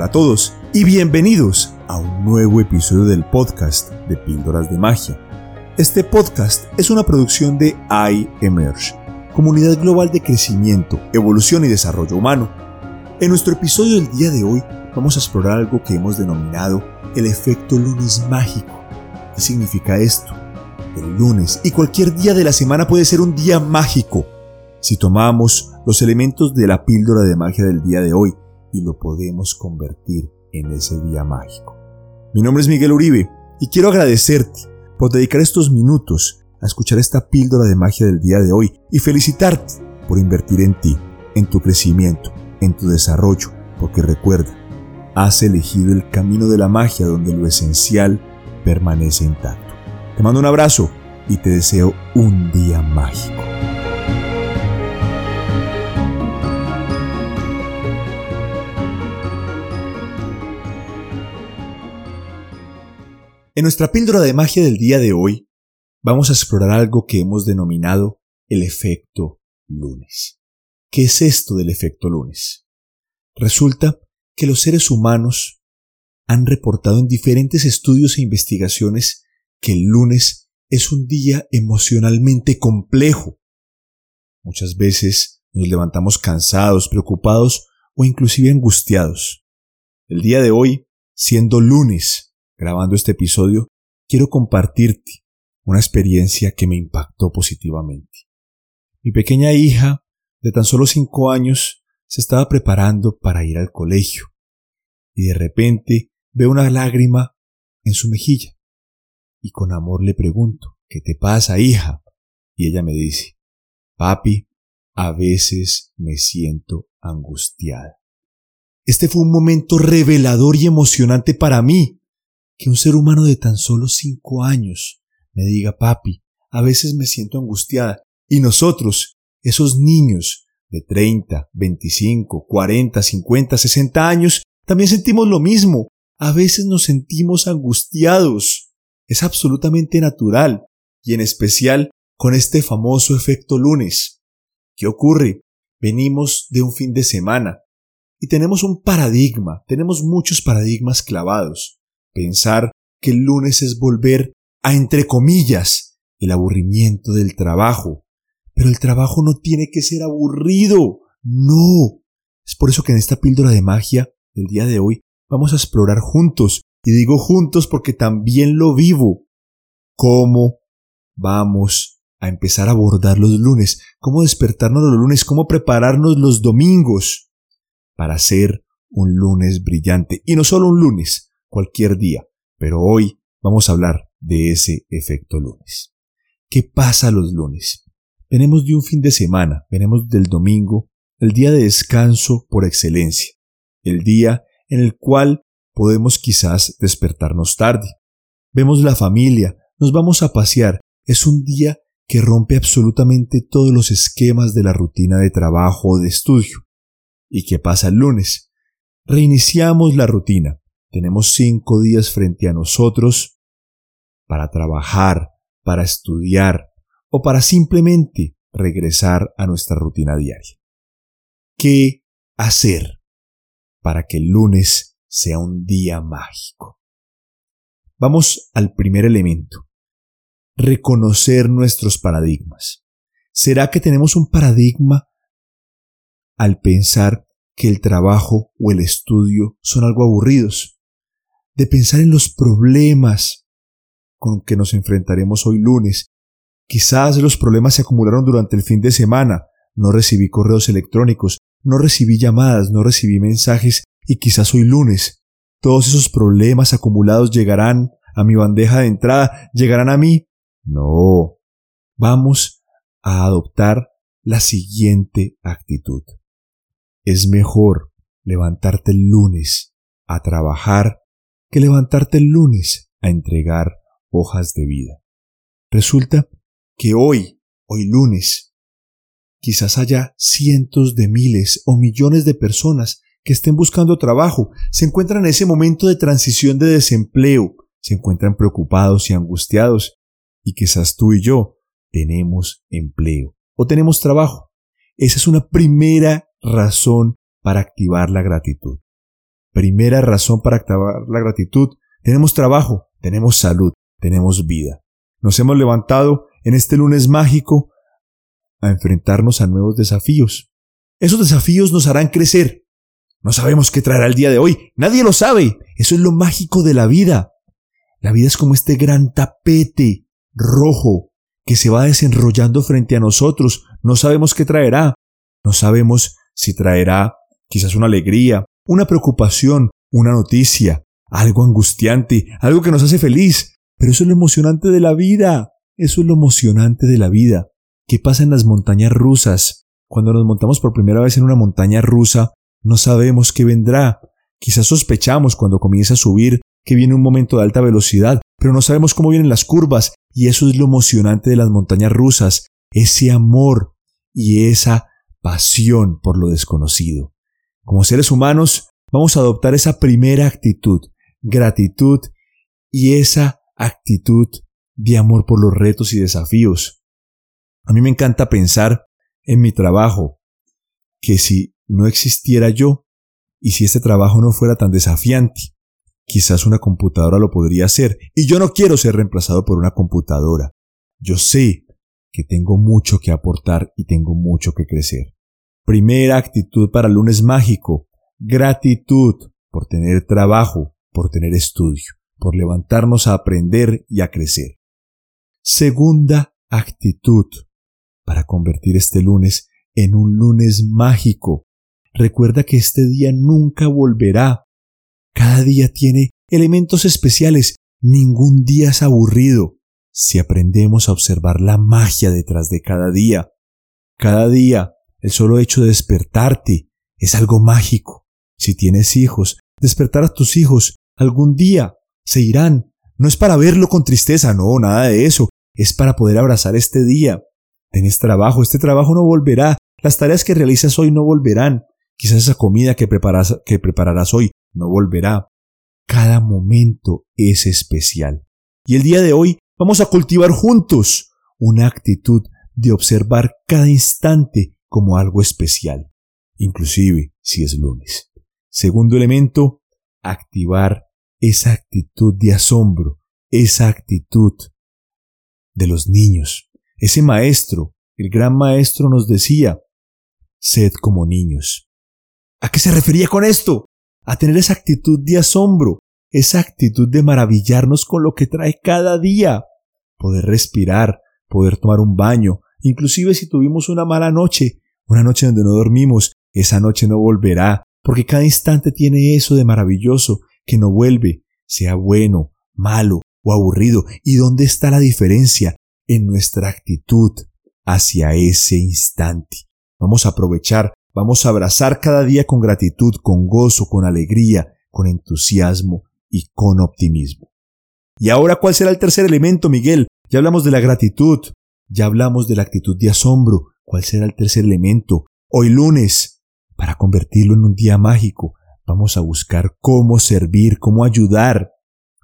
Hola a todos y bienvenidos a un nuevo episodio del podcast de Píldoras de Magia. Este podcast es una producción de iEmerge, comunidad global de crecimiento, evolución y desarrollo humano. En nuestro episodio del día de hoy vamos a explorar algo que hemos denominado el efecto lunes mágico. ¿Qué significa esto? El lunes y cualquier día de la semana puede ser un día mágico si tomamos los elementos de la píldora de magia del día de hoy y lo podemos convertir en ese día mágico. Mi nombre es Miguel Uribe y quiero agradecerte por dedicar estos minutos a escuchar esta píldora de magia del día de hoy y felicitarte por invertir en ti, en tu crecimiento, en tu desarrollo, porque recuerda, has elegido el camino de la magia donde lo esencial permanece intacto. Te mando un abrazo y te deseo un día mágico. En nuestra píldora de magia del día de hoy, vamos a explorar algo que hemos denominado el efecto lunes. ¿Qué es esto del efecto lunes? Resulta que los seres humanos han reportado en diferentes estudios e investigaciones que el lunes es un día emocionalmente complejo. Muchas veces nos levantamos cansados, preocupados o inclusive angustiados. El día de hoy, siendo lunes, grabando este episodio, quiero compartirte una experiencia que me impactó positivamente. Mi pequeña hija, de tan solo cinco años, se estaba preparando para ir al colegio, y de repente veo una lágrima en su mejilla, y con amor le pregunto, ¿qué te pasa, hija? Y ella me dice, papi, a veces me siento angustiada. Este fue un momento revelador y emocionante para mí, que un ser humano de tan solo cinco años me diga, papi, a veces me siento angustiada. Y nosotros, esos niños de 30, 25, 40, 50, 60 años, también sentimos lo mismo. A veces nos sentimos angustiados. Es absolutamente natural, y en especial con este famoso efecto lunes. ¿Qué ocurre? Venimos de un fin de semana y tenemos un paradigma, tenemos muchos paradigmas clavados pensar que el lunes es volver a, entre comillas, el aburrimiento del trabajo. Pero el trabajo no tiene que ser aburrido. No. Es por eso que en esta píldora de magia del día de hoy vamos a explorar juntos, y digo juntos porque también lo vivo, cómo vamos a empezar a abordar los lunes, cómo despertarnos los lunes, cómo prepararnos los domingos para hacer un lunes brillante. Y no solo un lunes, cualquier día, pero hoy vamos a hablar de ese efecto lunes. ¿Qué pasa los lunes? Venimos de un fin de semana, venimos del domingo, el día de descanso por excelencia, el día en el cual podemos quizás despertarnos tarde. Vemos la familia, nos vamos a pasear, es un día que rompe absolutamente todos los esquemas de la rutina de trabajo o de estudio. ¿Y qué pasa el lunes? Reiniciamos la rutina, tenemos cinco días frente a nosotros para trabajar, para estudiar o para simplemente regresar a nuestra rutina diaria. ¿Qué hacer para que el lunes sea un día mágico? Vamos al primer elemento. Reconocer nuestros paradigmas. ¿Será que tenemos un paradigma al pensar que el trabajo o el estudio son algo aburridos? De pensar en los problemas con que nos enfrentaremos hoy lunes. Quizás los problemas se acumularon durante el fin de semana. No recibí correos electrónicos, no recibí llamadas, no recibí mensajes y quizás hoy lunes todos esos problemas acumulados llegarán a mi bandeja de entrada, llegarán a mí. No. Vamos a adoptar la siguiente actitud. Es mejor levantarte el lunes a trabajar que levantarte el lunes a entregar hojas de vida. Resulta que hoy, hoy lunes, quizás haya cientos de miles o millones de personas que estén buscando trabajo, se encuentran en ese momento de transición de desempleo, se encuentran preocupados y angustiados, y quizás tú y yo tenemos empleo o tenemos trabajo. Esa es una primera razón para activar la gratitud. Primera razón para activar la gratitud. Tenemos trabajo, tenemos salud, tenemos vida. Nos hemos levantado en este lunes mágico a enfrentarnos a nuevos desafíos. Esos desafíos nos harán crecer. No sabemos qué traerá el día de hoy. Nadie lo sabe. Eso es lo mágico de la vida. La vida es como este gran tapete rojo que se va desenrollando frente a nosotros. No sabemos qué traerá. No sabemos si traerá quizás una alegría, una preocupación, una noticia, algo angustiante, algo que nos hace feliz. Pero eso es lo emocionante de la vida. Eso es lo emocionante de la vida. ¿Qué pasa en las montañas rusas? Cuando nos montamos por primera vez en una montaña rusa, no sabemos qué vendrá. Quizás sospechamos cuando comienza a subir que viene un momento de alta velocidad, pero no sabemos cómo vienen las curvas, y eso es lo emocionante de las montañas rusas, ese amor y esa pasión por lo desconocido. Como seres humanos, vamos a adoptar esa primera actitud, gratitud y esa actitud de amor por los retos y desafíos. A mí me encanta pensar en mi trabajo, que si no existiera yo, y si este trabajo no fuera tan desafiante, quizás una computadora lo podría hacer, y yo no quiero ser reemplazado por una computadora. Yo sé que tengo mucho que aportar y tengo mucho que crecer. Primera actitud para el lunes mágico, gratitud por tener trabajo, por tener estudio, por levantarnos a aprender y a crecer. Segunda actitud para convertir este lunes en un lunes mágico. Recuerda que este día nunca volverá. Cada día tiene elementos especiales. Ningún día es aburrido si aprendemos a observar la magia detrás de cada día. Cada día, el solo hecho de despertarte es algo mágico. Si tienes hijos, despertar a tus hijos algún día se irán. No es para verlo con tristeza, no, nada de eso. Es para poder abrazar este día. Tenés trabajo, este trabajo no volverá. Las tareas que realizas hoy no volverán. Quizás esa comida que, que prepararás hoy no volverá. Cada momento es especial. Y el día de hoy vamos a cultivar juntos una actitud de observar cada instante como algo especial, inclusive si es lunes. Segundo elemento, activar esa actitud de asombro, esa actitud de los niños. Ese maestro, el gran maestro nos decía, sed como niños. ¿A qué se refería con esto? A tener esa actitud de asombro, esa actitud de maravillarnos con lo que trae cada día. Poder respirar, poder tomar un baño, inclusive si tuvimos una mala noche, una noche donde no dormimos, esa noche no volverá, porque cada instante tiene eso de maravilloso que no vuelve, sea bueno, malo o aburrido. ¿Y dónde está la diferencia? En nuestra actitud hacia ese instante. Vamos a aprovechar, vamos a abrazar cada día con gratitud, con gozo, con alegría, con entusiasmo y con optimismo. Y ahora, ¿cuál será el tercer elemento, Miguel? Ya hablamos de la gratitud, ya hablamos de la actitud de asombro. ¿Cuál será el tercer elemento? Hoy lunes, para convertirlo en un día mágico, vamos a buscar cómo servir, cómo ayudar.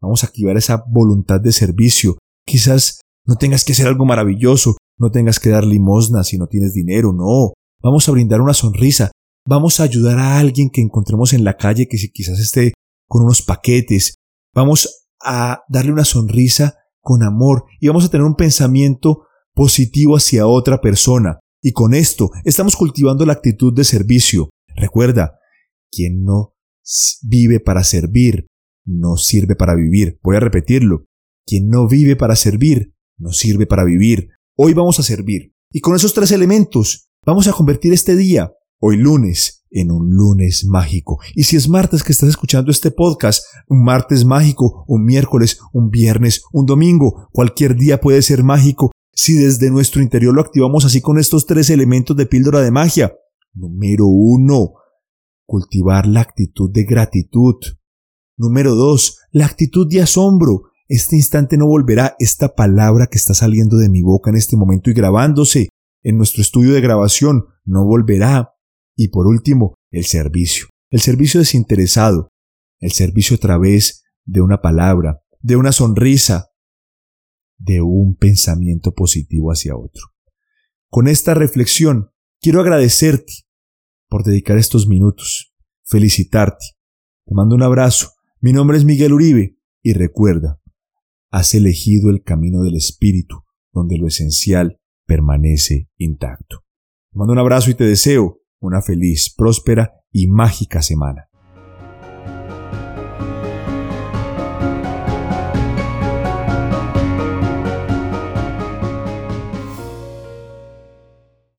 Vamos a activar esa voluntad de servicio. Quizás no tengas que hacer algo maravilloso, no tengas que dar limosna si no tienes dinero, no. Vamos a brindar una sonrisa. Vamos a ayudar a alguien que encontremos en la calle que quizás esté con unos paquetes. Vamos a darle una sonrisa con amor y vamos a tener un pensamiento positivo hacia otra persona. Y con esto estamos cultivando la actitud de servicio. Recuerda, quien no vive para servir, no sirve para vivir. Voy a repetirlo. Quien no vive para servir, no sirve para vivir. Hoy vamos a servir. Y con esos tres elementos vamos a convertir este día, hoy lunes, en un lunes mágico. Y si es martes que estás escuchando este podcast, un martes mágico, un miércoles, un viernes, un domingo, cualquier día puede ser mágico si desde nuestro interior lo activamos así con estos tres elementos de píldora de magia. Número uno, cultivar la actitud de gratitud. Número dos, la actitud de asombro. Este instante no volverá esta palabra que está saliendo de mi boca en este momento y grabándose en nuestro estudio de grabación no volverá. Y por último, el servicio. El servicio desinteresado. El servicio a través de una palabra, de una sonrisa, de un pensamiento positivo hacia otro. Con esta reflexión, quiero agradecerte por dedicar estos minutos, felicitarte, Te mando un abrazo. Mi nombre es Miguel Uribe y recuerda, has elegido el camino del Espíritu, donde lo esencial permanece intacto. Te mando un abrazo y te deseo una feliz, próspera y mágica semana.